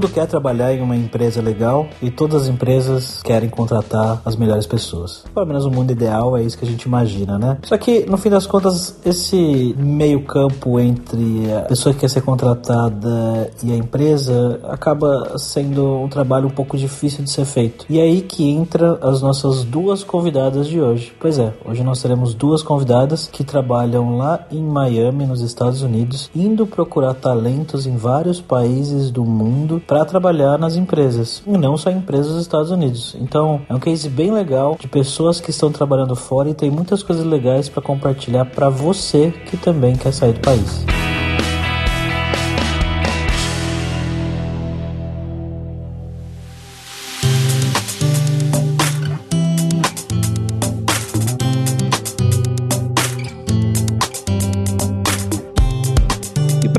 quer trabalhar em uma empresa legal e todas as empresas querem contratar as melhores pessoas. Pelo menos o mundo ideal é isso que a gente imagina, né? Só que no fim das contas, esse meio-campo entre a pessoa que quer ser contratada e a empresa acaba sendo um trabalho um pouco difícil de ser feito. E é aí que entra as nossas duas convidadas de hoje. Pois é, hoje nós teremos duas convidadas que trabalham lá em Miami, nos Estados Unidos, indo procurar talentos em vários países do mundo mundo para trabalhar nas empresas, e não só empresas dos Estados Unidos. Então, é um case bem legal de pessoas que estão trabalhando fora e tem muitas coisas legais para compartilhar para você que também quer sair do país.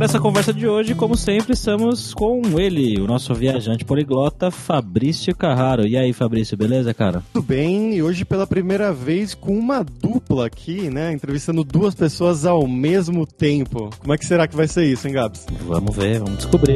Essa conversa de hoje, como sempre, estamos com ele, o nosso viajante poliglota, Fabrício Carraro. E aí, Fabrício, beleza, cara? Tudo bem, e hoje pela primeira vez com uma dupla aqui, né? Entrevistando duas pessoas ao mesmo tempo. Como é que será que vai ser isso, hein, Gabs? Vamos ver, vamos descobrir.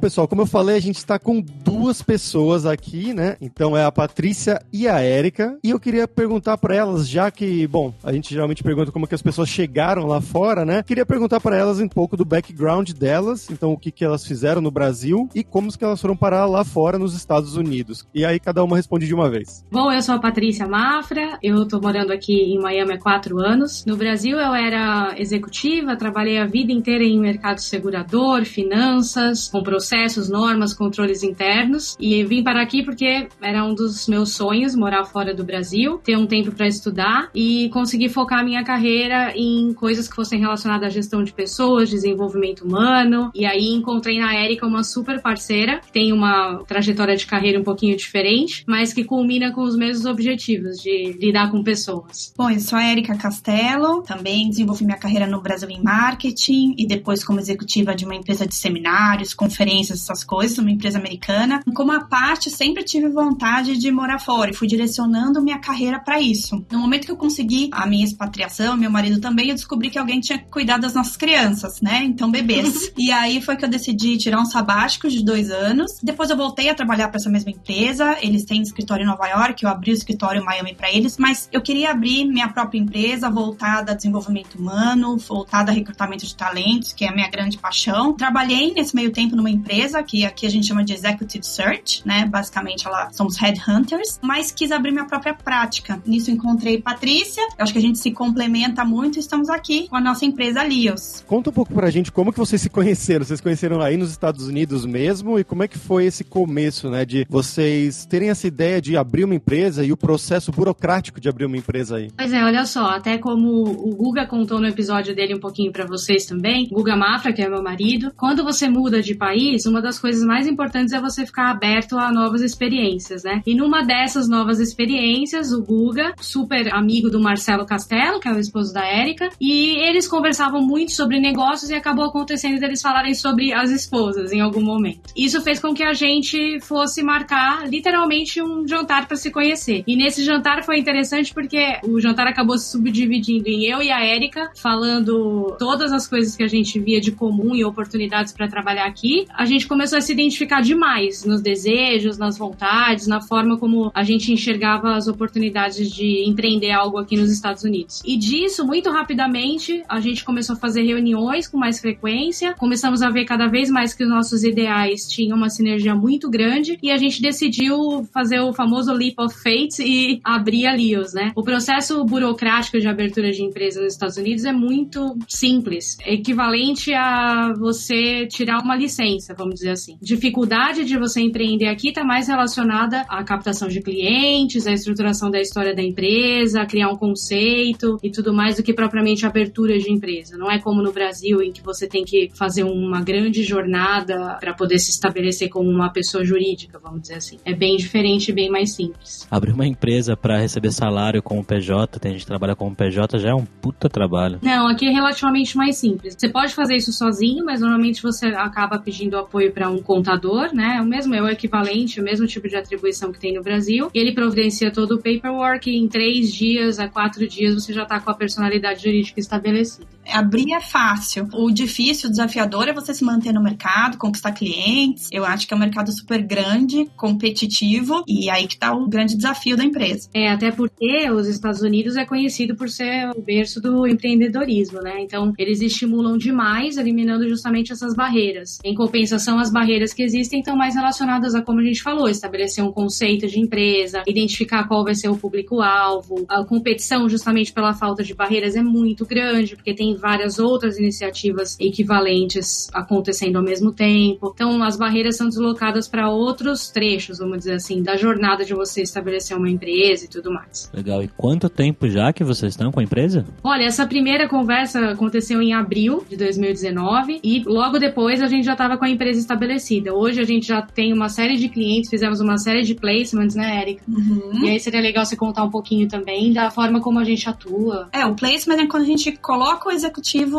pessoal, como eu falei, a gente está com duas pessoas aqui, né? Então é a Patrícia e a Érica. E eu queria perguntar para elas, já que, bom, a gente geralmente pergunta como que as pessoas chegaram lá fora, né? Queria perguntar para elas um pouco do background delas, então o que que elas fizeram no Brasil e como que elas foram parar lá fora nos Estados Unidos. E aí cada uma responde de uma vez. Bom, eu sou a Patrícia Mafra, eu tô morando aqui em Miami há quatro anos. No Brasil eu era executiva, trabalhei a vida inteira em mercado segurador, finanças, com processo processos, normas, controles internos. E vim para aqui porque era um dos meus sonhos morar fora do Brasil, ter um tempo para estudar e conseguir focar minha carreira em coisas que fossem relacionadas à gestão de pessoas, desenvolvimento humano. E aí encontrei na Erika uma super parceira que tem uma trajetória de carreira um pouquinho diferente, mas que culmina com os mesmos objetivos de lidar com pessoas. Bom, eu sou a Erika Castelo, também desenvolvi minha carreira no Brasil em marketing e depois como executiva de uma empresa de seminários, conferências essas coisas, uma empresa americana. Como a parte, sempre tive vontade de morar fora e fui direcionando minha carreira para isso. No momento que eu consegui a minha expatriação, meu marido também, eu descobri que alguém tinha que cuidar das nossas crianças, né? Então, bebês. e aí foi que eu decidi tirar um sabático de dois anos. Depois eu voltei a trabalhar para essa mesma empresa. Eles têm escritório em Nova York, eu abri o escritório em Miami para eles, mas eu queria abrir minha própria empresa voltada a desenvolvimento humano, voltada a recrutamento de talentos, que é a minha grande paixão. Trabalhei nesse meio tempo numa empresa empresa, que aqui a gente chama de Executive Search, né? Basicamente, ela, somos headhunters, mas quis abrir minha própria prática. Nisso encontrei Patrícia, eu acho que a gente se complementa muito e estamos aqui com a nossa empresa Lios. Conta um pouco pra gente como que vocês se conheceram. Vocês conheceram aí nos Estados Unidos mesmo e como é que foi esse começo, né? De vocês terem essa ideia de abrir uma empresa e o processo burocrático de abrir uma empresa aí. Pois é, olha só, até como o Guga contou no episódio dele um pouquinho para vocês também, Guga Mafra, que é meu marido, quando você muda de país, uma das coisas mais importantes é você ficar aberto a novas experiências, né? E numa dessas novas experiências, o Guga, super amigo do Marcelo Castelo, que é o esposo da Érica, e eles conversavam muito sobre negócios e acabou acontecendo deles falarem sobre as esposas em algum momento. Isso fez com que a gente fosse marcar literalmente um jantar para se conhecer. E nesse jantar foi interessante porque o jantar acabou se subdividindo em eu e a Érica falando todas as coisas que a gente via de comum e oportunidades para trabalhar aqui. A gente começou a se identificar demais nos desejos, nas vontades, na forma como a gente enxergava as oportunidades de empreender algo aqui nos Estados Unidos. E disso, muito rapidamente, a gente começou a fazer reuniões com mais frequência, começamos a ver cada vez mais que os nossos ideais tinham uma sinergia muito grande e a gente decidiu fazer o famoso leap of faith e abrir a Lios, né? O processo burocrático de abertura de empresa nos Estados Unidos é muito simples, é equivalente a você tirar uma licença, vamos dizer assim. Dificuldade de você empreender aqui está mais relacionada à captação de clientes, à estruturação da história da empresa, a criar um conceito e tudo mais do que propriamente abertura de empresa. Não é como no Brasil em que você tem que fazer uma grande jornada para poder se estabelecer como uma pessoa jurídica, vamos dizer assim. É bem diferente e bem mais simples. Abrir uma empresa para receber salário com o PJ, tem gente que trabalha com o PJ, já é um puta trabalho. Não, aqui é relativamente mais simples. Você pode fazer isso sozinho, mas normalmente você acaba pedindo apoio para um contador, né? O mesmo é o equivalente, o mesmo tipo de atribuição que tem no Brasil. E ele providencia todo o paperwork e em três dias a quatro dias você já está com a personalidade jurídica estabelecida. Abrir é fácil. O difícil, o desafiador é você se manter no mercado, conquistar clientes. Eu acho que é um mercado super grande, competitivo e aí que está o grande desafio da empresa. É, até porque os Estados Unidos é conhecido por ser o berço do empreendedorismo, né? Então, eles estimulam demais, eliminando justamente essas barreiras. Em compensação, as barreiras que existem estão mais relacionadas a, como a gente falou, estabelecer um conceito de empresa, identificar qual vai ser o público-alvo. A competição, justamente pela falta de barreiras, é muito grande, porque tem várias outras iniciativas equivalentes acontecendo ao mesmo tempo. Então, as barreiras são deslocadas para outros trechos, vamos dizer assim, da jornada de você estabelecer uma empresa e tudo mais. Legal. E quanto tempo já que vocês estão com a empresa? Olha, essa primeira conversa aconteceu em abril de 2019 e logo depois a gente já estava com a empresa estabelecida. Hoje a gente já tem uma série de clientes, fizemos uma série de placements, né, Erika? Uhum. E aí seria legal você contar um pouquinho também da forma como a gente atua. É, o placement é quando a gente coloca o executivo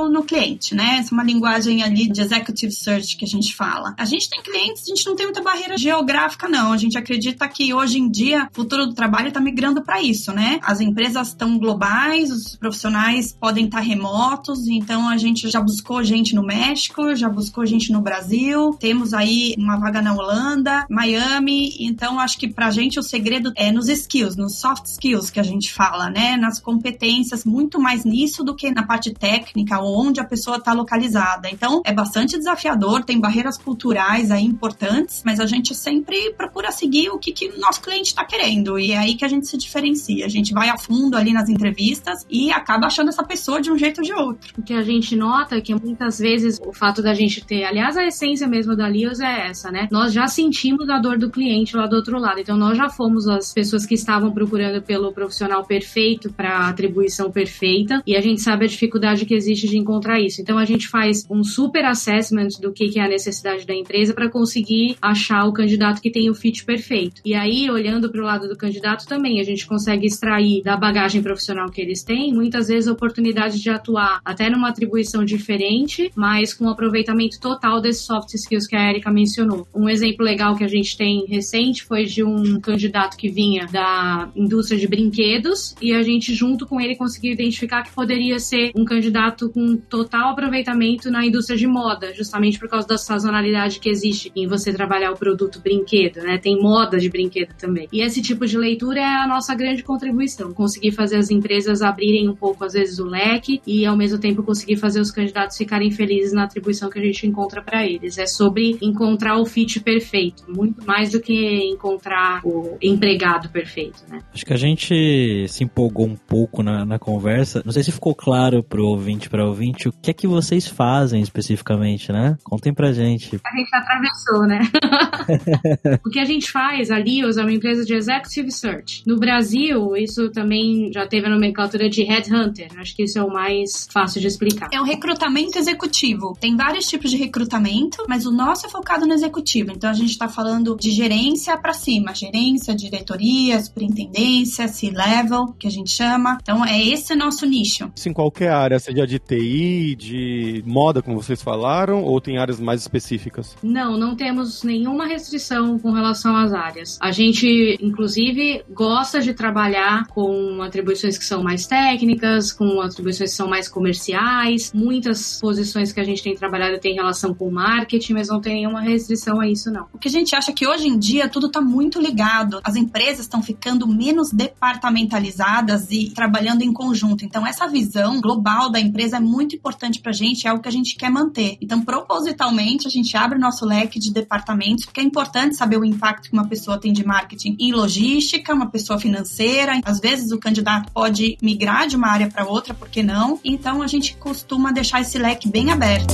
no cliente, né? Essa é uma linguagem ali de executive search que a gente fala. A gente tem clientes, a gente não tem muita barreira geográfica, não. A gente acredita que hoje em dia o futuro do trabalho está migrando para isso, né? As empresas estão globais, os profissionais podem estar tá remotos, então a gente já buscou gente no México, já buscou gente no Brasil, temos aí uma vaga na Holanda, Miami, então acho que pra gente o segredo é nos skills, nos soft skills que a gente fala, né? Nas competências, muito mais nisso do que na parte técnica ou onde a pessoa está localizada. Então é bastante desafiador, tem barreiras culturais aí importantes, mas a gente sempre procura seguir o que, que o nosso cliente está querendo e é aí que a gente se diferencia. A gente vai a fundo ali nas entrevistas e acaba achando essa pessoa de um jeito ou de outro. O que a gente nota é que muitas vezes o fato da gente ter, aliás, a essência mesmo da Lios é essa, né? Nós já sentimos a dor do cliente lá do outro lado, então nós já fomos as pessoas que estavam procurando pelo profissional perfeito para atribuição perfeita e a gente sabe a dificuldade que existe de encontrar isso. Então a gente faz um super assessment do que, que é a necessidade da empresa para conseguir achar o candidato que tem o fit perfeito. E aí, olhando para o lado do candidato também, a gente consegue extrair da bagagem profissional que eles têm, muitas vezes oportunidade de atuar até numa atribuição diferente, mas com aproveitamento total desses soft skills que a Erika mencionou. Um exemplo legal que a gente tem recente foi de um candidato que vinha da indústria de brinquedos e a gente junto com ele conseguiu identificar que poderia ser um candidato com total aproveitamento na indústria de moda, justamente por causa da sazonalidade que existe em você trabalhar o produto brinquedo, né? Tem moda de brinquedo também. E esse tipo de leitura é a nossa grande contribuição, conseguir fazer as empresas abrirem um pouco às vezes o leque e ao mesmo tempo conseguir fazer os candidatos ficarem felizes na atribuição que a gente encontra para eles. É sobre encontrar o fit perfeito, muito mais do que encontrar o empregado perfeito, né? Acho que a gente se empolgou um pouco na, na conversa. Não sei se ficou claro pro ouvinte para ouvinte o que é que vocês fazem especificamente, né? Contem pra gente. A gente atravessou, né? o que a gente faz, a Lios é uma empresa de executive search. No Brasil, isso também já teve a nomenclatura de headhunter. Acho que isso é o mais fácil de explicar. É um recrutamento executivo. Tem vários tipos de recrutamento, mas o nosso é focado no executivo. Então a gente está falando de gerência para cima, gerência, diretoria, superintendência, C-level, que a gente chama. Então é esse nosso nicho. Isso em qualquer área, seja de TI, de moda, como vocês falaram, ou tem áreas mais específicas? Não, não temos nenhuma restrição com relação às áreas. A gente, inclusive, gosta de trabalhar com atribuições que são mais técnicas, com atribuições que são mais comerciais. Muitas posições que a gente tem trabalhado têm relação com marketing, mas não tem nenhuma restrição a isso, não. O que a gente acha é que hoje em dia tudo está muito ligado. As empresas estão ficando menos departamentalizadas e trabalhando em conjunto. Então, essa visão global da empresa é muito importante para a gente, é algo que a gente quer manter. Então, propositalmente, a gente abre o nosso leque de departamentos, porque é importante saber o impacto que uma pessoa tem de marketing em logística, uma pessoa financeira. Às vezes, o candidato pode migrar de uma área para outra, por que não? Então, a gente costuma deixar esse leque bem aberto.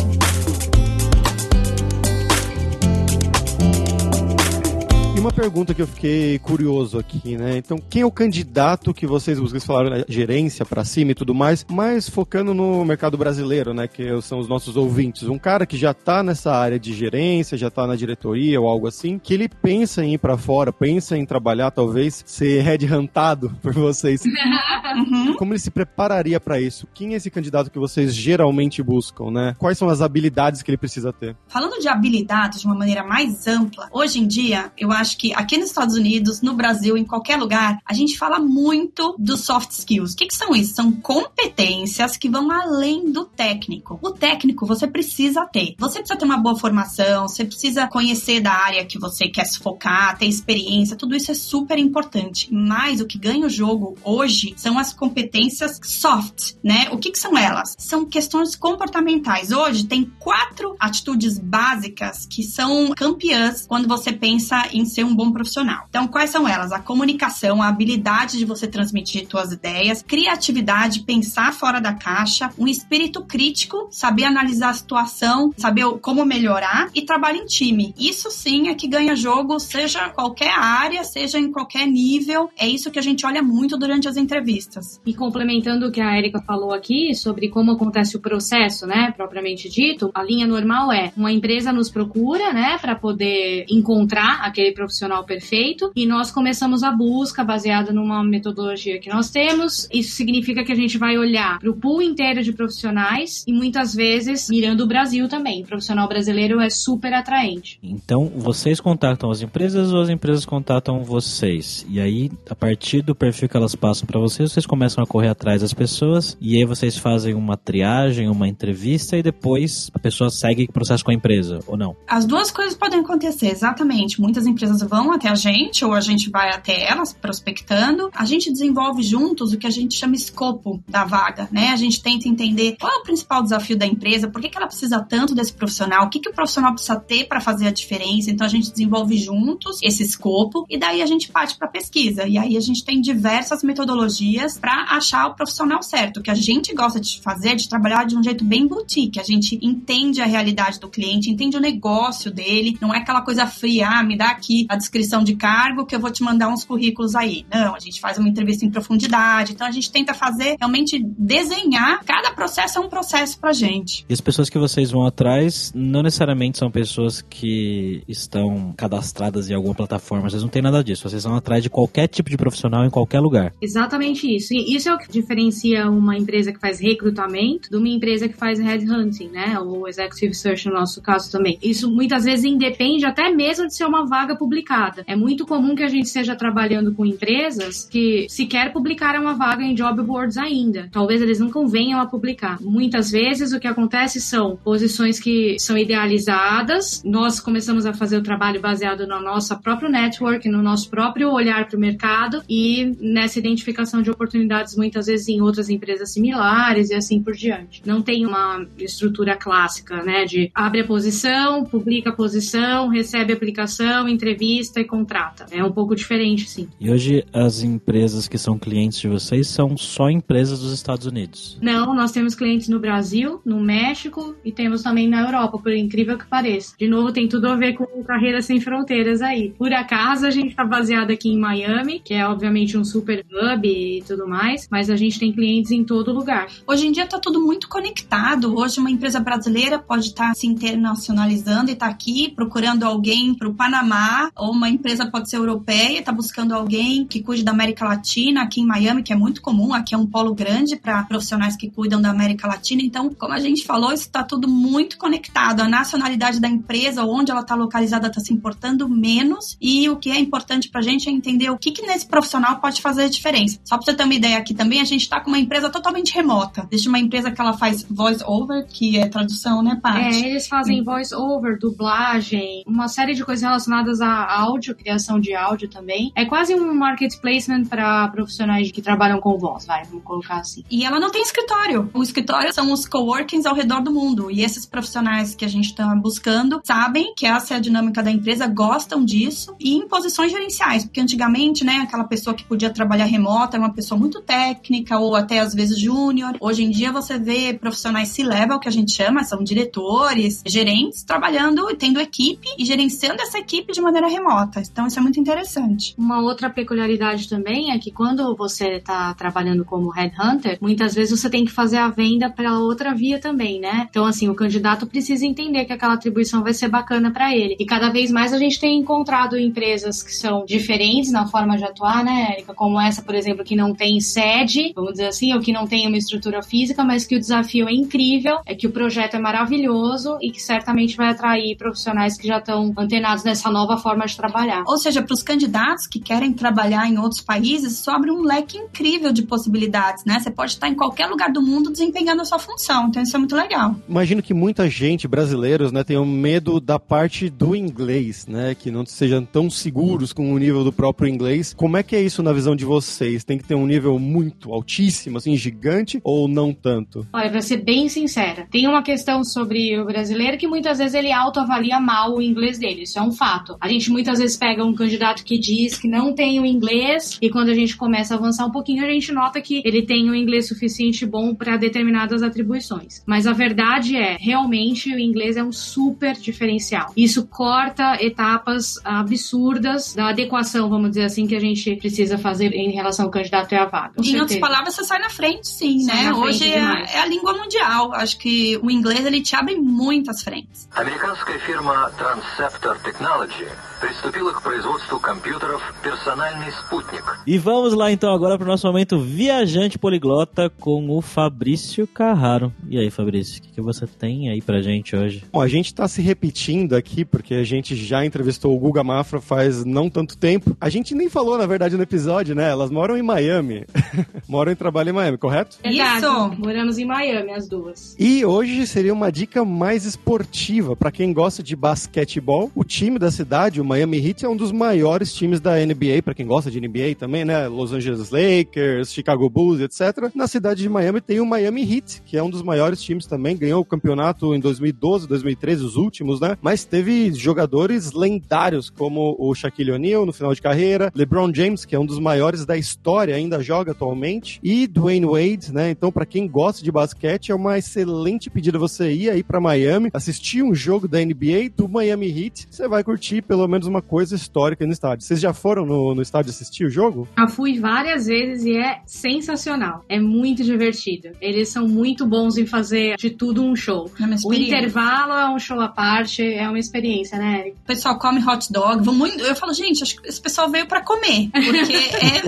Uma pergunta que eu fiquei curioso aqui, né? Então, quem é o candidato que vocês buscam? Vocês falaram né, gerência para cima e tudo mais, mas focando no mercado brasileiro, né? Que são os nossos ouvintes. Um cara que já tá nessa área de gerência, já tá na diretoria ou algo assim, que ele pensa em ir para fora, pensa em trabalhar, talvez, ser headhuntado por vocês. Uhum. Como ele se prepararia para isso? Quem é esse candidato que vocês geralmente buscam, né? Quais são as habilidades que ele precisa ter? Falando de habilidades de uma maneira mais ampla, hoje em dia, eu acho acho que aqui nos Estados Unidos, no Brasil, em qualquer lugar, a gente fala muito dos soft skills. O que, que são isso? São competências que vão além do técnico. O técnico você precisa ter. Você precisa ter uma boa formação, você precisa conhecer da área que você quer se focar, ter experiência, tudo isso é super importante. Mas o que ganha o jogo hoje são as competências soft, né? O que, que são elas? São questões comportamentais. Hoje tem quatro atitudes básicas que são campeãs quando você pensa em ser um bom profissional. Então, quais são elas? A comunicação, a habilidade de você transmitir suas ideias, criatividade, pensar fora da caixa, um espírito crítico, saber analisar a situação, saber como melhorar e trabalho em time. Isso sim é que ganha jogo, seja qualquer área, seja em qualquer nível. É isso que a gente olha muito durante as entrevistas. E complementando o que a Erika falou aqui sobre como acontece o processo, né, propriamente dito, a linha normal é uma empresa nos procura, né, para poder encontrar aquele profissional profissional perfeito e nós começamos a busca baseada numa metodologia que nós temos. Isso significa que a gente vai olhar para o pool inteiro de profissionais e muitas vezes mirando o Brasil também. O profissional brasileiro é super atraente. Então, vocês contatam as empresas ou as empresas contatam vocês? E aí, a partir do perfil que elas passam para vocês, vocês começam a correr atrás das pessoas e aí vocês fazem uma triagem, uma entrevista e depois a pessoa segue o processo com a empresa, ou não? As duas coisas podem acontecer, exatamente. Muitas empresas empresas vão até a gente ou a gente vai até elas prospectando. A gente desenvolve juntos o que a gente chama escopo da vaga, né? A gente tenta entender qual é o principal desafio da empresa, por que, que ela precisa tanto desse profissional, o que, que o profissional precisa ter para fazer a diferença. Então a gente desenvolve juntos esse escopo e daí a gente parte para pesquisa. E aí a gente tem diversas metodologias para achar o profissional certo. O que a gente gosta de fazer é de trabalhar de um jeito bem boutique. A gente entende a realidade do cliente, entende o negócio dele, não é aquela coisa fria, ah, me dá aqui a descrição de cargo que eu vou te mandar uns currículos aí. Não, a gente faz uma entrevista em profundidade. Então a gente tenta fazer realmente desenhar. Cada processo é um processo pra gente. E as pessoas que vocês vão atrás não necessariamente são pessoas que estão cadastradas em alguma plataforma. Vocês não têm nada disso. Vocês vão atrás de qualquer tipo de profissional em qualquer lugar. Exatamente isso. E isso é o que diferencia uma empresa que faz recrutamento de uma empresa que faz headhunting, né? Ou executive search no nosso caso também. Isso muitas vezes independe até mesmo de ser uma vaga publicada publicada. É muito comum que a gente esteja trabalhando com empresas que sequer publicaram uma vaga em job boards ainda. Talvez eles nunca venham a publicar. Muitas vezes o que acontece são posições que são idealizadas. Nós começamos a fazer o trabalho baseado no nosso próprio network, no nosso próprio olhar para o mercado e nessa identificação de oportunidades muitas vezes em outras empresas similares e assim por diante. Não tem uma estrutura clássica, né, de abre a posição, publica a posição, recebe a aplicação, entrevista entrevista e contrata. É um pouco diferente, sim. E hoje as empresas que são clientes de vocês são só empresas dos Estados Unidos? Não, nós temos clientes no Brasil, no México e temos também na Europa, por incrível que pareça. De novo, tem tudo a ver com Carreira Sem Fronteiras aí. Por acaso, a gente está baseado aqui em Miami, que é obviamente um super hub e tudo mais, mas a gente tem clientes em todo lugar. Hoje em dia está tudo muito conectado. Hoje uma empresa brasileira pode estar tá se internacionalizando e estar tá aqui procurando alguém para o Panamá ou uma empresa pode ser europeia, está buscando alguém que cuide da América Latina, aqui em Miami, que é muito comum, aqui é um polo grande para profissionais que cuidam da América Latina. Então, como a gente falou, isso está tudo muito conectado. A nacionalidade da empresa, onde ela está localizada, está se importando menos. E o que é importante para a gente é entender o que, que nesse profissional pode fazer a diferença. Só para você ter uma ideia aqui também, a gente está com uma empresa totalmente remota. Existe uma empresa que ela faz voice over, que é tradução, né, Paty? É, eles fazem voice over, dublagem, uma série de coisas relacionadas a áudio, criação de áudio também. É quase um market placement para profissionais que trabalham com voz, vai, vamos colocar assim. E ela não tem escritório. O escritório são os coworkings ao redor do mundo. E esses profissionais que a gente está buscando sabem que essa é a dinâmica da empresa, gostam disso e em posições gerenciais, porque antigamente, né, aquela pessoa que podia trabalhar remota era uma pessoa muito técnica ou até às vezes júnior. Hoje em dia você vê profissionais C-level, que a gente chama, são diretores, gerentes, trabalhando e tendo equipe e gerenciando essa equipe de maneira remota. Então isso é muito interessante. Uma outra peculiaridade também é que quando você está trabalhando como headhunter, muitas vezes você tem que fazer a venda para outra via também, né? Então assim, o candidato precisa entender que aquela atribuição vai ser bacana para ele. E cada vez mais a gente tem encontrado empresas que são diferentes na forma de atuar, né, Erika? Como essa, por exemplo, que não tem sede, vamos dizer assim, ou que não tem uma estrutura física, mas que o desafio é incrível, é que o projeto é maravilhoso e que certamente vai atrair profissionais que já estão antenados nessa nova forma de trabalhar. Ou seja, para os candidatos que querem trabalhar em outros países, isso abre um leque incrível de possibilidades, né? Você pode estar em qualquer lugar do mundo desempenhando a sua função, então isso é muito legal. Imagino que muita gente, brasileiros, né, tenham medo da parte do inglês, né, que não sejam tão seguros com o nível do próprio inglês. Como é que é isso na visão de vocês? Tem que ter um nível muito altíssimo, assim, gigante, ou não tanto? Olha, pra ser bem sincera, tem uma questão sobre o brasileiro que muitas vezes ele autoavalia mal o inglês dele, isso é um fato. A gente gente muitas vezes pega um candidato que diz que não tem o inglês e quando a gente começa a avançar um pouquinho, a gente nota que ele tem o inglês suficiente bom para determinadas atribuições. Mas a verdade é, realmente o inglês é um super diferencial. Isso corta etapas absurdas da adequação, vamos dizer assim, que a gente precisa fazer em relação ao candidato e à vaga. Com em certeza. outras palavras, você sai na frente, sim, sai né? Hoje é, é, a língua mundial. Acho que o inglês ele te abre muitas frentes. Americanska firma Transceptor Technology приступила к производству компьютеров «Персональный спутник». E vamos lá então agora para o nosso momento viajante poliglota com o Fabrício Carraro. E aí, Fabrício, o que, que você tem aí pra gente hoje? Bom, a gente tá se repetindo aqui, porque a gente já entrevistou o Guga Mafra faz não tanto tempo. A gente nem falou, na verdade, no episódio, né? Elas moram em Miami. moram e trabalham em Miami, correto? Verdade, Isso. Moramos em Miami, as duas. E hoje seria uma dica mais esportiva para quem gosta de basquetebol. O time da cidade, o Miami Heat, é um dos maiores times da NBA, para quem gosta de NBA também, né? Los Angeles Lakers, Chicago Bulls, etc. Na cidade de Miami tem o Miami Heat, que é um dos maiores times também, ganhou o campeonato em 2012, 2013, os últimos, né? Mas teve jogadores lendários como o Shaquille O'Neal no final de carreira, LeBron James, que é um dos maiores da história, ainda joga atualmente, e Dwayne Wade, né? Então, para quem gosta de basquete, é uma excelente pedida você ir aí para Miami, assistir um jogo da NBA do Miami Heat, você vai curtir pelo menos uma coisa histórica no estádio. Vocês já foram no, no estádio assistir o jogo? Já fui várias vezes e é sensacional. É muito divertido. Eles são muito bons em fazer de tudo um show. É uma O intervalo é um show à parte, é uma experiência, né, Eric? O pessoal come hot dog. vão muito- Eu falo, gente, acho que esse pessoal veio pra comer. Porque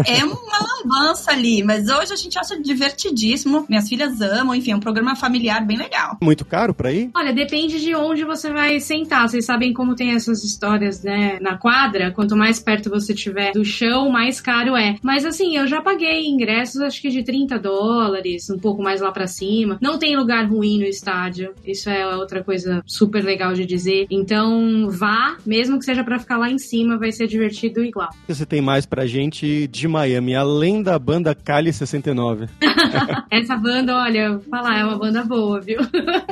é, é uma lambança ali. Mas hoje a gente acha divertidíssimo. Minhas filhas amam. Enfim, é um programa familiar bem legal. Muito caro para ir? Olha, depende de onde você vai sentar. Vocês sabem como tem essas histórias, né? Na quadra, quanto mais perto você tiver do chão, mais caro é. Mas assim, eu já paguei ingressos, acho que de 30 dólares, um pouco mais lá pra cima. Não tem lugar ruim no estádio. Isso é outra coisa super legal de dizer. Então, vá, mesmo que seja pra ficar lá em cima, vai ser divertido igual. Você tem mais pra gente de Miami, além da banda Cali 69? Essa banda, olha, falar, é uma banda boa, viu?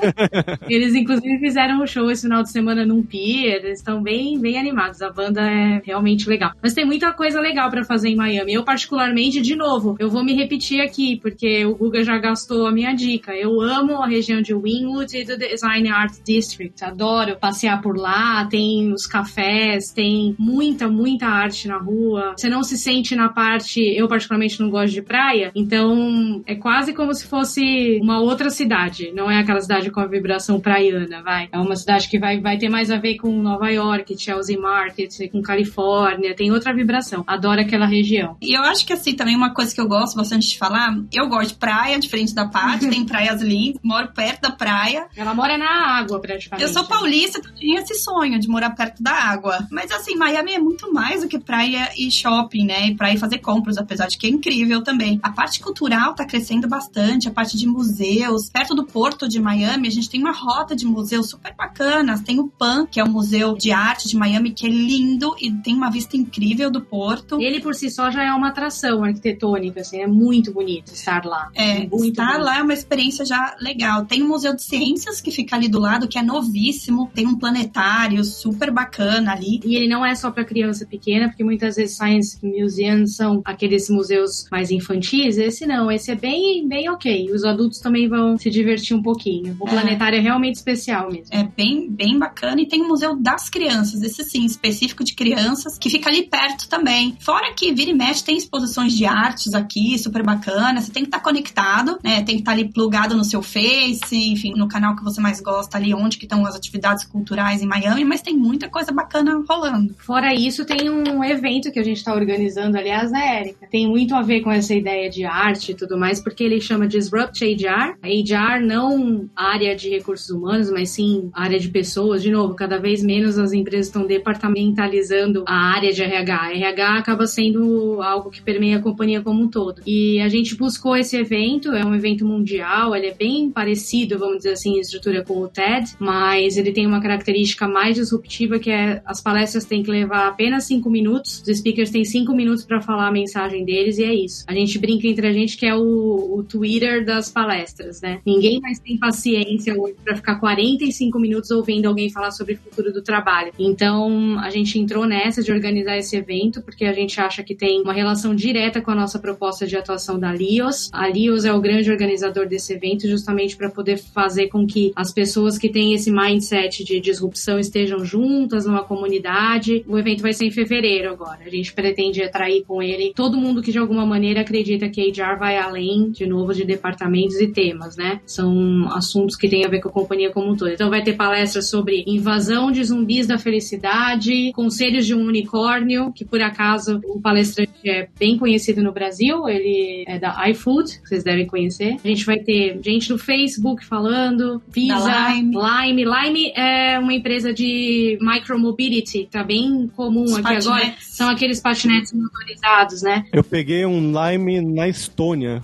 Eles, inclusive, fizeram um show esse final de semana num pier. Eles estão bem, bem animados. A banda é realmente legal. Mas tem muita coisa legal pra fazer em Miami. Eu, particularmente, de novo, eu vou me repetir aqui, porque o Guga já gastou a minha dica. Eu amo a região de Wynwood e do Design Art District. Adoro passear por lá. Tem os cafés, tem muita, muita arte na rua. Você não se sente na parte. Eu, particularmente, não gosto de praia, então é quase como se fosse uma outra cidade. Não é aquela cidade com a vibração praiana, vai. É uma cidade que vai, vai ter mais a ver com Nova York, Chelsea Market, com Califórnia, tem outra vibração. Adoro aquela região. E eu acho que assim, também uma coisa que eu gosto bastante de falar, eu gosto de praia, diferente da Paty, tem praias lindas, moro perto da praia. Ela mora na água, praticamente. Eu sou paulista, eu tinha esse sonho de morar perto da água. Mas assim, Miami é muito mais do que praia e shopping, né? E praia e fazer compras, apesar de que é incrível também. A parte cultural tá crescendo bastante, a parte de museus. Perto do porto de Miami, a gente tem uma rota de museus super bacanas. Tem o PAN, que é o Museu de Arte de Miami, que é lindo e tem uma vista incrível do porto. Ele por si só já é uma atração arquitetônica, assim, é muito bonito estar lá. É, muito estar bonito. lá é uma experiência já legal. Tem o Museu de Ciências, que fica ali do lado, que é novíssimo. Tem um planetário super bacana ali. E ele não é só para criança pequena, porque muitas vezes Science Museums são aqueles museus mais infantis. Esse não, esse é bem, bem ok. Os adultos também vão se divertir um pouquinho. O É. planetário é realmente especial mesmo. É bem, bem bacana. E tem o Museu das Crianças, esse sim, específico de crianças, que fica ali perto também. Fora que vira e mexe, tem exposições de artes aqui, super bacana. Você tem que estar conectado, né? Tem que estar ali plugado no seu Face, enfim, no canal que você mais gosta, ali onde que estão as atividades culturais em Miami, mas tem muita coisa bacana rolando. Fora isso, tem um evento que a gente está organizando, aliás, a Érica. Tem muito a ver com essa ideia de arte e tudo mais, porque ele chama Disrupt HR. HR não área de recursos humanos, mas sim área de pessoas. De novo, cada vez menos as empresas estão departamentalizando a área de RH. RH acaba sendo algo que permeia a companhia como um todo. E a gente buscou esse evento, é um evento mundial, ele é bem parecido, vamos dizer assim, em estrutura com o TED, mas ele tem uma característica mais disruptiva que é as palestras têm que levar apenas cinco minutos, os speakers têm cinco minutos para falar a mensagem deles e é isso. A gente brinca entre a gente que é o, o Twitter das palestras, né? Ninguém mais tem paciência hoje para ficar 45 minutos ouvindo alguém falar sobre o futuro do trabalho. Então, a gente entrou nessa de organizar esse evento porque a gente acha que tem uma relação direta com a nossa proposta de atuação da Lios. A Lios é o grande organizador desse evento justamente para poder fazer com que as pessoas que têm esse mindset de disrupção estejam juntas numa comunidade. O evento vai ser em fevereiro agora. A gente pretende atrair com ele todo mundo que de alguma maneira acredita que HR vai além, de novo, de departamentos e temas, né? São assuntos que têm a ver com a companhia como um todo. Então vai ter palestras sobre invasão de zumbis da felicidade, conselhos de um unicórnio, que por acaso o palestrante é bem conhecido no Brasil, ele é da iFood, que vocês devem conhecer. A gente vai ter gente no Facebook falando, Visa, Lime. Lime. Lime é uma empresa de micromobility, tá bem comum Os aqui agora. patinetes. São aqueles patinetes motorizados, né? Eu peguei um Lime na Estônia.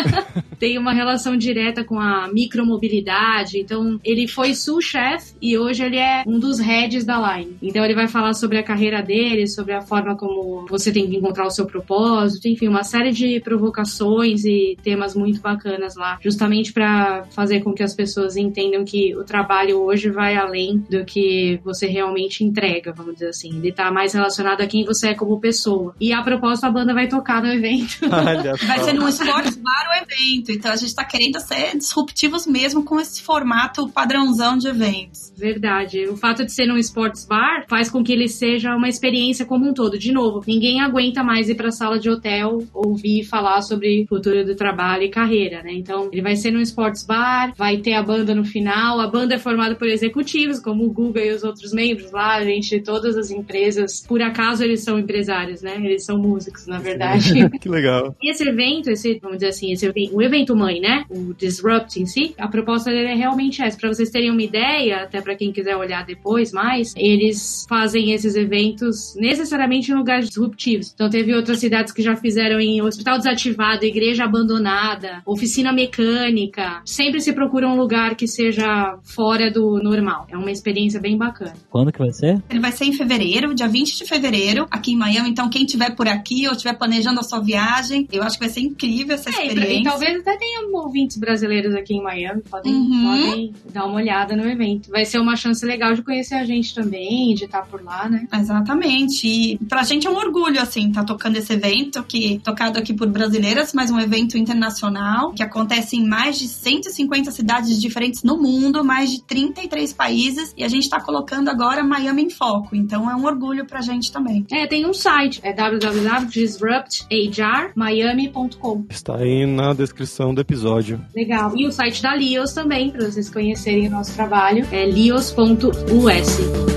Tem uma relação direta com a micromobilidade. Então, ele foi sous-chefe e hoje ele é um dos heads da Line. Então, ele vai falar sobre a carreira dele, sobre a forma como você tem que encontrar o seu propósito, enfim, uma série de provocações e temas muito bacanas lá, justamente para fazer com que as pessoas entendam que o trabalho hoje vai além do que você realmente entrega, vamos dizer assim. Ele tá mais relacionado a quem você é como pessoa. E a propósito, a banda vai tocar no evento. Vai ser num esportes bar o evento, então a gente tá querendo ser disruptivos mesmo com esse formato padrãozão de eventos. Verdade. O fato de ser num sports bar faz com que ele seja uma experiência como um todo. De novo, ninguém aguenta mais ir pra sala de hotel ouvir falar sobre futuro do trabalho e carreira, né? Então, ele vai ser num sports bar, vai ter a banda no final. A banda é formada por executivos, como o Google e os outros membros lá, gente de todas as empresas. Por acaso eles são empresários, né? Eles são músicos, na verdade. Que legal. E esse evento, esse, vamos dizer assim, esse, evento- o evento mãe, né? O Disrupt em si, a proposta dele é realmente essa. Pra vocês terem uma ideia, até pra quem quiser olhar depois mais, eles fazem esses eventos necessariamente em lugares disruptivos. Então teve outras cidades que já fizeram em hospital desativado, igreja abandonada, oficina mecânica. Sempre se procura um lugar que seja fora do normal. É uma experiência bem bacana. Quando que vai ser? Ele vai ser em fevereiro, dia 20 de fevereiro, aqui em Miami. Então, quem tiver por aqui ou estiver planejando a sua viagem, eu acho que vai ser incrível essa É, e É, e, e, talvez até tenha ouvintes brasileiros aqui em Miami, podem, uhum. podem dar uma olhada no evento. Vai ser uma chance legal de conhecer a gente também, de estar por lá, né? Exatamente. E pra gente é um orgulho, assim, estar tá tocando esse evento, que tocado aqui por brasileiras, mas um evento internacional, que acontece em mais de 150 cidades diferentes no mundo, mais de 33 países, e a gente tá colocando agora Miami em foco. Então é um orgulho pra gente também. É, tem um site, é www.disruptahrmiami.com. Está aí na descrição do episódio. Legal. E o site da Lios também, para vocês conhecerem o nosso trabalho, é lios.us.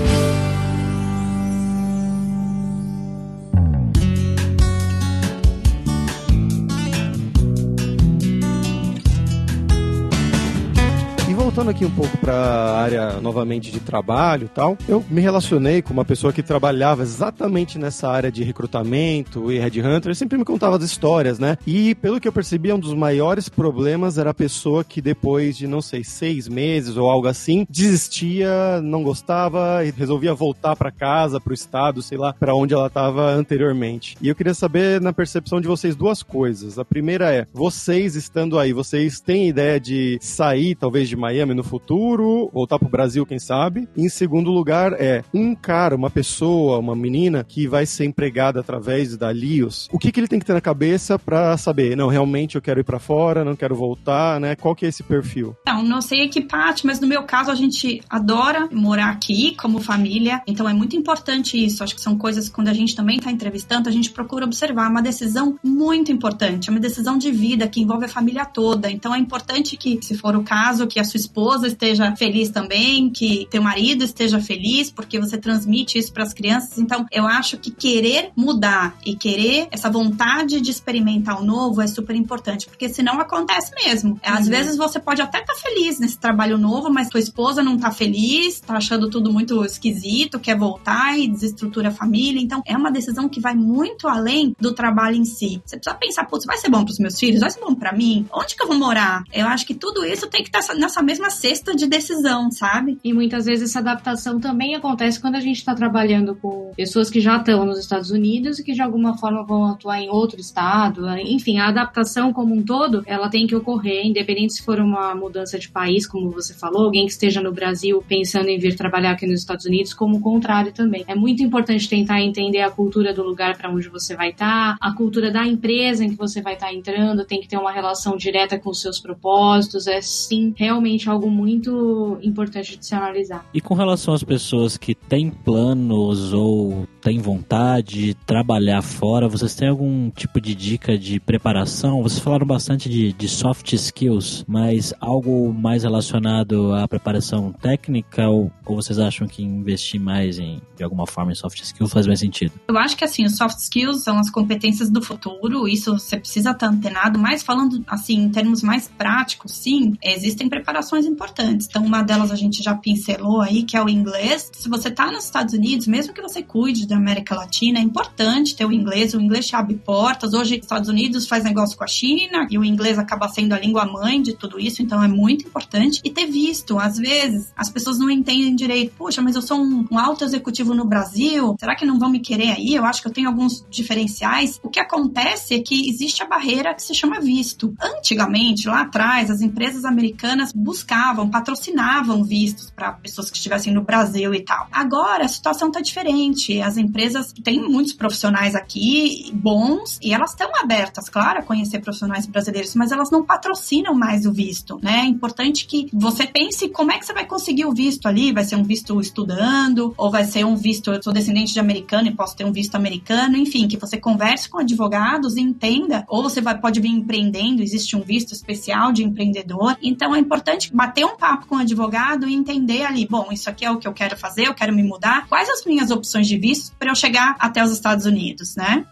voltando aqui um pouco para a área novamente de trabalho e tal, eu me relacionei com uma pessoa que trabalhava exatamente nessa área de recrutamento e headhunter, sempre me contava as histórias, né? E pelo que eu percebi, um dos maiores problemas era a pessoa que depois de, não sei, seis meses ou algo assim, desistia, não gostava e resolvia voltar para casa, para o estado, sei lá, para onde ela estava anteriormente. E eu queria saber, na percepção de vocês, duas coisas. A primeira é, vocês estando aí, vocês têm ideia de sair, talvez, de Miami? No futuro, voltar pro Brasil, quem sabe. E em segundo lugar, é um cara, uma pessoa, uma menina que vai ser empregada através da Lios. O que, que ele tem que ter na cabeça para saber, não, realmente eu quero ir para fora, não quero voltar, né? Qual que é esse perfil? Não, não sei que parte, mas no meu caso a gente adora morar aqui como família, então é muito importante isso. Acho que são coisas que quando a gente também está entrevistando, a gente procura observar. É uma decisão muito importante, é uma decisão de vida que envolve a família toda. Então é importante que, se for o caso, que a sua esposa esposa esteja feliz também, que teu marido esteja feliz, porque você transmite isso para as crianças. Então, eu acho que querer mudar e querer essa vontade de experimentar o novo é super importante, porque senão acontece mesmo. Às uhum. vezes você pode até estar tá feliz nesse trabalho novo, mas tua esposa não tá feliz, tá achando tudo muito esquisito, quer voltar e desestrutura a família. Então, é uma decisão que vai muito além do trabalho em si. Você precisa pensar, putz, vai ser bom para os meus filhos? Vai ser bom para mim? Onde que eu vou morar? Eu acho que tudo isso tem que estar tá nessa mesma cesta de decisão, sabe? E muitas vezes essa adaptação também acontece quando a gente está trabalhando com pessoas que já estão nos Estados Unidos e que de alguma forma vão atuar em outro estado. Enfim, a adaptação como um todo, ela tem que ocorrer, independente se for uma mudança de país, como você falou, alguém que esteja no Brasil pensando em vir trabalhar aqui nos Estados Unidos, como o contrário também. É muito importante tentar entender a cultura do lugar para onde você vai estar, tá, a cultura da empresa em que você vai estar tá entrando, tem que ter uma relação direta com os seus propósitos. É sim realmente algo algo muito importante de se analisar. E com relação às pessoas que têm planos ou têm vontade de trabalhar fora, vocês têm algum tipo de dica de preparação? Vocês falaram bastante de, de soft skills, mas algo mais relacionado à preparação técnica ou, ou vocês acham que investir mais em, de alguma forma em soft skills faz mais sentido? Eu acho que assim, os soft skills são as competências do futuro, isso você precisa estar antenado, mas falando assim, em termos mais práticos, sim, existem preparações importantes. Então, uma delas a gente já pincelou aí, que é o inglês. Se você está nos Estados Unidos, mesmo que você cuide da América Latina, é importante ter o inglês. O inglês te abre portas. Hoje, os Estados Unidos faz negócio com a China e o inglês acaba sendo a língua mãe de tudo isso, então é muito importante. E ter visto, às vezes, as pessoas não entendem direito. Poxa, mas eu sou um, um alto executivo no Brasil, será que não vão me querer aí? Eu acho que eu tenho alguns diferenciais. O que acontece é que existe a barreira que se chama visto. Antigamente, lá atrás, as empresas americanas buscavam patrocinavam vistos para pessoas que estivessem no Brasil e tal. Agora a situação está diferente. As empresas têm muitos profissionais aqui bons e elas estão abertas, claro, a conhecer profissionais brasileiros, mas elas não patrocinam mais o visto, né? É importante que você pense como é que você vai conseguir o visto ali. Vai ser um visto estudando ou vai ser um visto eu sou descendente de americano e posso ter um visto americano, enfim, que você converse com advogados e entenda. Ou você vai, pode vir empreendendo, existe um visto especial de empreendedor. Então é importante bater um papo com o advogado e entender ali, bom, isso aqui é o que eu quero fazer, eu quero me mudar, quais as minhas opções de visto para eu chegar até os Estados Unidos, né?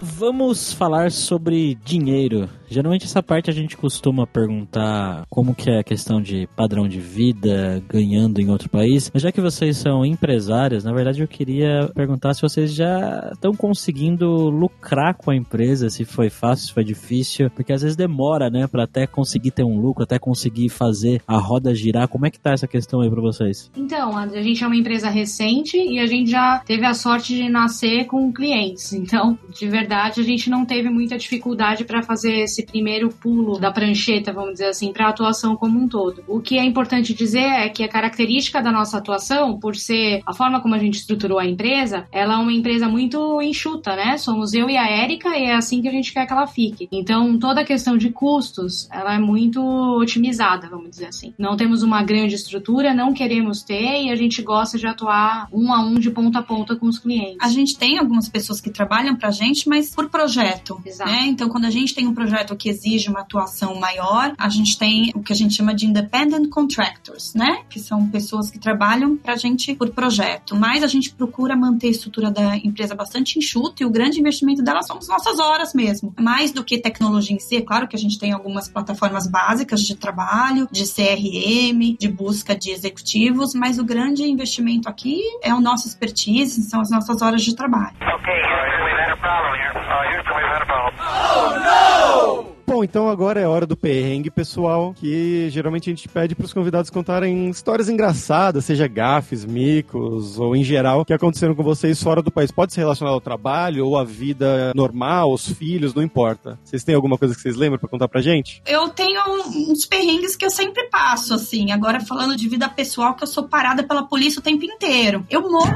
Vamos falar sobre dinheiro. Geralmente essa parte a gente costuma perguntar como que é a questão de padrão de vida, ganhando em outro país. Mas já que vocês são empresários, na verdade eu queria perguntar se vocês já estão conseguindo lucrar com a empresa, se foi fácil, se foi difícil, porque às vezes demora, né, para até conseguir ter um lucro, até conseguir fazer a roda girar. Como é que tá essa questão aí para vocês? Então, a gente é uma empresa recente e a gente já teve a sorte de nascer com clientes. Então, de verdade, a gente não teve muita dificuldade para fazer esse esse primeiro pulo da prancheta, vamos dizer assim, para a atuação como um todo. O que é importante dizer é que a característica da nossa atuação, por ser a forma como a gente estruturou a empresa, ela é uma empresa muito enxuta, né? Somos eu e a Érica e é assim que a gente quer que ela fique. Então, toda a questão de custos, ela é muito otimizada, vamos dizer assim. Não temos uma grande estrutura, não queremos ter e a gente gosta de atuar um a um de ponta a ponta com os clientes. A gente tem algumas pessoas que trabalham pra gente, mas por projeto. Exato. Né? Então, quando a gente tem um projeto que exige uma atuação maior, a gente tem o que a gente chama de independent contractors, né? Que são pessoas que trabalham pra gente por projeto. Mas a gente procura manter a estrutura da empresa bastante enxuta e o grande investimento dela são as nossas horas mesmo. Mais do que tecnologia em si, é claro que a gente tem algumas plataformas básicas de trabalho, de CRM, de busca de executivos, mas o grande investimento aqui é o nosso expertise, são as nossas horas de trabalho. Okay, Houston, we've had a problem here. Uh, Houston, we've had a problem. Bom, então agora é hora do perrengue, pessoal, que geralmente a gente pede para os convidados contarem histórias engraçadas, seja gafes, micos ou em geral, que aconteceram com vocês fora do país. Pode ser relacionado ao trabalho ou à vida normal, os filhos, não importa. Vocês têm alguma coisa que vocês lembram para contar pra gente? Eu tenho uns perrengues que eu sempre passo, assim. Agora, falando de vida pessoal, que eu sou parada pela polícia o tempo inteiro. Eu morro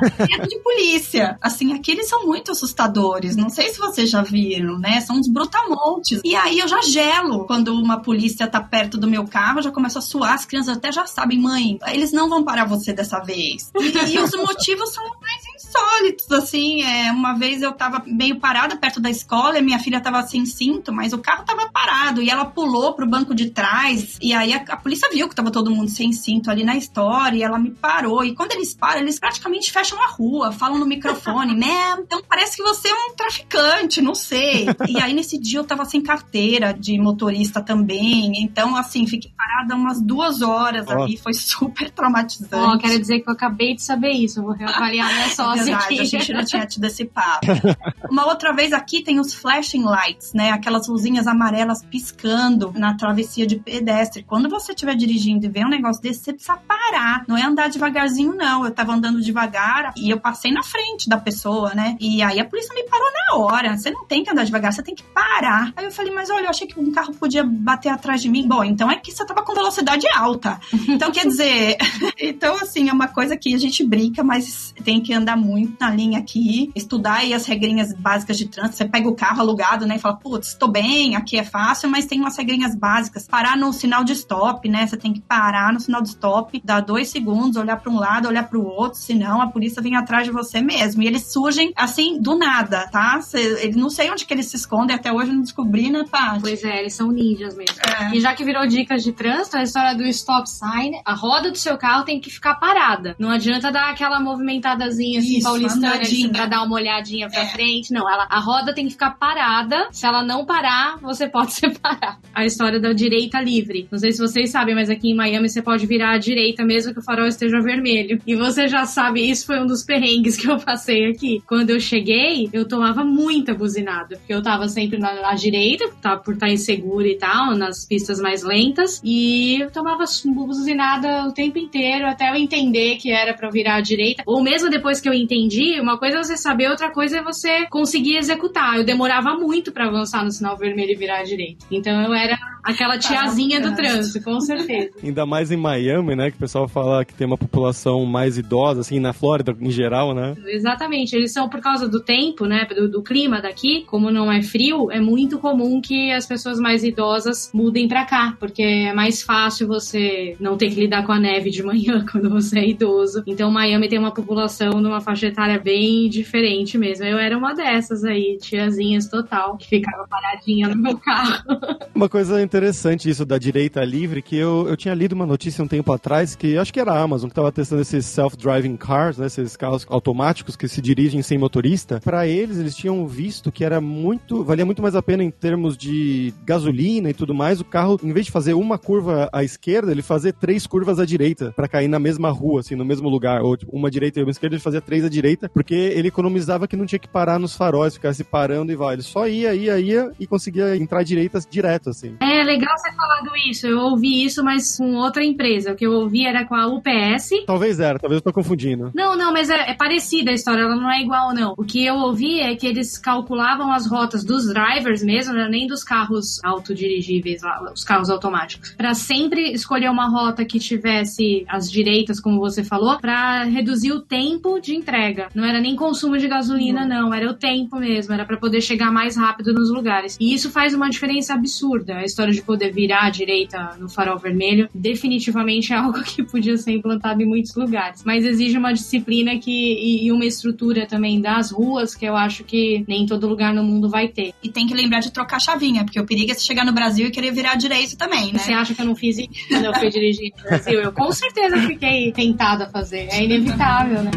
de polícia. Assim, aqui eles são muito assustadores. Não sei se vocês já viram, né? São uns brutamontes. E aí eu já gelo quando uma polícia tá perto do meu carro, já começo a suar. As crianças até já sabem, mãe, eles não vão parar você dessa vez. E, e os motivos são mais insólitos, assim. É, uma vez eu tava meio parada perto da escola e minha filha tava sem cinto, mas o carro tava parado e ela pulou pro banco de trás. E aí a, a polícia viu que tava todo mundo sem cinto ali na história e ela me parou. E quando eles param, eles praticamente fecham a rua, falam no microfone, né? Então parece que você é um traficante, não sei. E aí nesse dia eu tava sem carteira de motorista também. Então, assim, fiquei parada umas duas horas Ó. ali, foi super traumatizante. Ó, quero dizer que eu acabei de saber isso. Eu vou reavaliar minha É sócia verdade, aqui. a gente não tinha tido esse papo. Uma outra vez aqui tem os flashing lights, né? Aquelas luzinhas amarelas piscando na travessia de pedestre. Quando você estiver dirigindo e vê um negócio desse, você precisa parar. Não é andar devagarzinho, não. Eu tava andando devagar e eu passei na frente da pessoa, né? E aí a polícia me parou na hora. Você não tem que andar devagar, você tem que parar. Aí eu falei, mas olha, eu achei que um carro podia bater atrás de mim. Bom, então é que você tava com velocidade alta. Então, quer dizer, então, assim, é uma coisa que a gente brinca, mas tem que andar muito na linha aqui, estudar aí as regrinhas básicas de trânsito. Você pega o carro alugado, né, e fala, putz, tô bem, aqui é fácil, mas tem umas regrinhas básicas. Parar no sinal de stop, né? Você tem que parar no sinal de stop, dar dois segundos, olhar para um lado, olhar para o outro, senão a polícia vem atrás de você mesmo. E eles surgem, assim, do nada, tá? Cê, ele, não sei onde que eles se escondem, até hoje eu não descobri, né, Paty? Pois é, eles são ninjas mesmo. É. E já que virou dicas de trânsito, a história do stop sign, a roda do seu carro tem que ficar parada. Não adianta dar aquela movimentadazinha assim, Isso, paulistana andadinha. pra dar uma olhadinha pra frente. Não, ela, a roda tem que ficar parada. Se ela não parar, você pode separar. A história da direita livre. Não sei se vocês sabem, mas aqui em Miami você pode virar à direita mesmo que o farol esteja vermelho. E você já sabe, isso foi um dos perrengues que eu passei aqui. Quando eu cheguei, eu tomava muita buzinada. Porque eu tava sempre na, na direita, tá, por estar insegura e tal, nas pistas mais lentas. E eu tomava buzinada o tempo inteiro até eu entender que era pra eu virar à direita. Ou mesmo depois que eu entendi, uma coisa é você saber, outra coisa é você conseguir executar. Eu demorava muito pra avançar no sinal vermelho e virar à direita. Então eu era aquela tiazinha do trânsito, com certeza. Ainda mais em Miami, né? Que o pessoal fala que tem uma população mais idosa, assim, na Flórida em geral, né? Exatamente, eles são por causa do tempo, né, do, do clima daqui, como não é frio, é muito comum que as pessoas mais idosas mudem pra cá, porque é mais fácil você não ter que lidar com a neve de manhã quando você é idoso. Então Miami tem uma população numa faixa etária bem diferente mesmo. Eu era uma dessas aí, tiazinhas total, que ficava paradinha no meu carro. Uma coisa interessante isso da direita livre, que eu, eu tinha lido uma notícia um tempo atrás, que acho que era a Amazon, que estava testando esses self-driving cars, né, esses carros automáticos que se dirigem sem motorista. Para eles, eles tinham visto que era muito, valia muito mais a pena em termos de gasolina e tudo mais, o carro, em vez de fazer uma curva à esquerda, ele fazer três curvas à direita, para cair na mesma rua, assim, no mesmo lugar. Ou tipo, uma direita e uma esquerda, ele fazia três à direita, porque ele economizava que não tinha que parar nos faróis, ficar se parando e vai. Ele só ia, ia, ia e conseguia entrar direitas direto, assim. É legal você falado isso. Eu ouvi isso, mas com outra empresa. O que eu ouvi era com a UPS. Talvez era, talvez eu tô confundindo. Não, não, mas é, é parecida a história, ela não é igual, não. O que eu ouvi é que eles calculavam as rotas dos drivers mesmo, né, nem dos carros autodirigíveis, lá, os carros automáticos, para sempre escolher uma rota que tivesse as direitas, como você falou, para reduzir o tempo de entrega. Não era nem consumo de gasolina, não, era o tempo mesmo, era para poder chegar mais rápido nos lugares. E isso faz uma diferença absurda. A história de poder virar à direita no farol vermelho, definitivamente é algo que podia ser implantado em muitos lugares. Mas exige uma disciplina que, e, e uma estrutura também das ruas que eu acho que nem todo lugar no mundo vai ter. E tem que lembrar de trocar a chavinha, porque o perigo é você chegar no Brasil e querer virar direito também, né? Você acha que eu não fiz isso quando eu fui dirigir no Brasil? Eu com certeza fiquei tentada a fazer. É inevitável, né?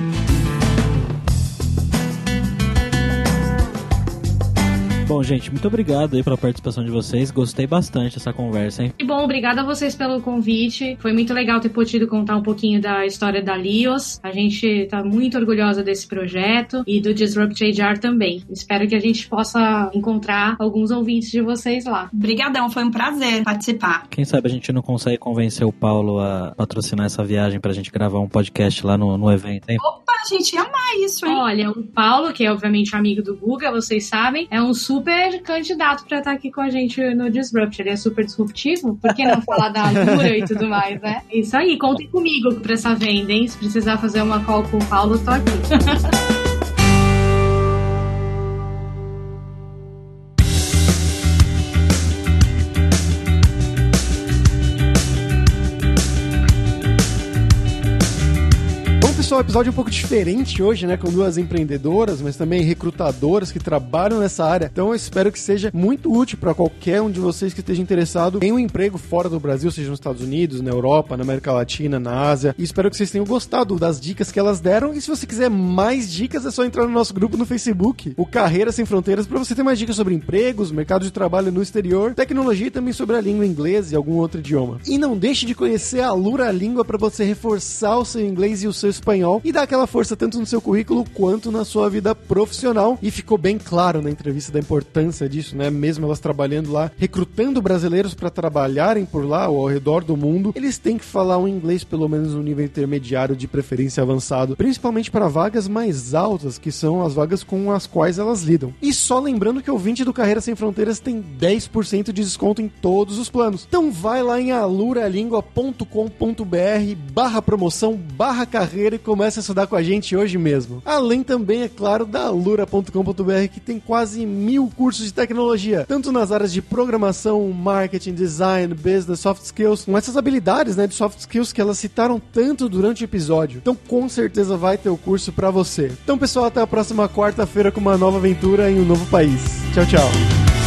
Bom, gente, muito obrigado aí pela participação de vocês. Gostei bastante dessa conversa, hein? E bom, obrigada a vocês pelo convite. Foi muito legal ter podido contar um pouquinho da história da Lios. A gente tá muito orgulhosa desse projeto e do Disrupt HR também. Espero que a gente possa encontrar alguns ouvintes de vocês lá. Obrigadão, foi um prazer participar. Quem sabe a gente não consegue convencer o Paulo a patrocinar essa viagem pra gente gravar um podcast lá no, no evento, hein? Opa, a gente ia amar isso, hein? Olha, o Paulo, que é obviamente amigo do Guga, vocês sabem, é um super candidato pra estar aqui com a gente no Disrupt. Ele é super disruptivo, por que não falar da altura e tudo mais, né? Isso aí, contem comigo pra essa venda, hein? Se precisar fazer uma call com o Paulo, tô aqui. Pessoal, episódio um pouco diferente hoje, né? Com duas empreendedoras, mas também recrutadoras que trabalham nessa área. Então eu espero que seja muito útil para qualquer um de vocês que esteja interessado em um emprego fora do Brasil, seja nos Estados Unidos, na Europa, na América Latina, na Ásia. E espero que vocês tenham gostado das dicas que elas deram. E se você quiser mais dicas, é só entrar no nosso grupo no Facebook, o Carreira Sem Fronteiras, para você ter mais dicas sobre empregos, mercado de trabalho no exterior, tecnologia e também sobre a língua inglesa e algum outro idioma. E não deixe de conhecer a Lura Língua para você reforçar o seu inglês e o seu espanhol e dar aquela força tanto no seu currículo quanto na sua vida profissional. E ficou bem claro na entrevista da importância disso, né? Mesmo elas trabalhando lá, recrutando brasileiros para trabalharem por lá ou ao redor do mundo, eles têm que falar um inglês pelo menos no nível intermediário, de preferência avançado, principalmente para vagas mais altas, que são as vagas com as quais elas lidam. E só lembrando que o 20 do Carreira Sem Fronteiras tem 10% de desconto em todos os planos. Então vai lá em aluralingua.com.br barra promoção, barra carreira e a estudar com a gente hoje mesmo. Além também, é claro, da alura.com.br que tem quase mil cursos de tecnologia, tanto nas áreas de programação, marketing, design, business, soft skills, com essas habilidades né, de soft skills que elas citaram tanto durante o episódio. Então com certeza vai ter o curso para você. Então pessoal, até a próxima quarta-feira com uma nova aventura em um novo país. Tchau, tchau.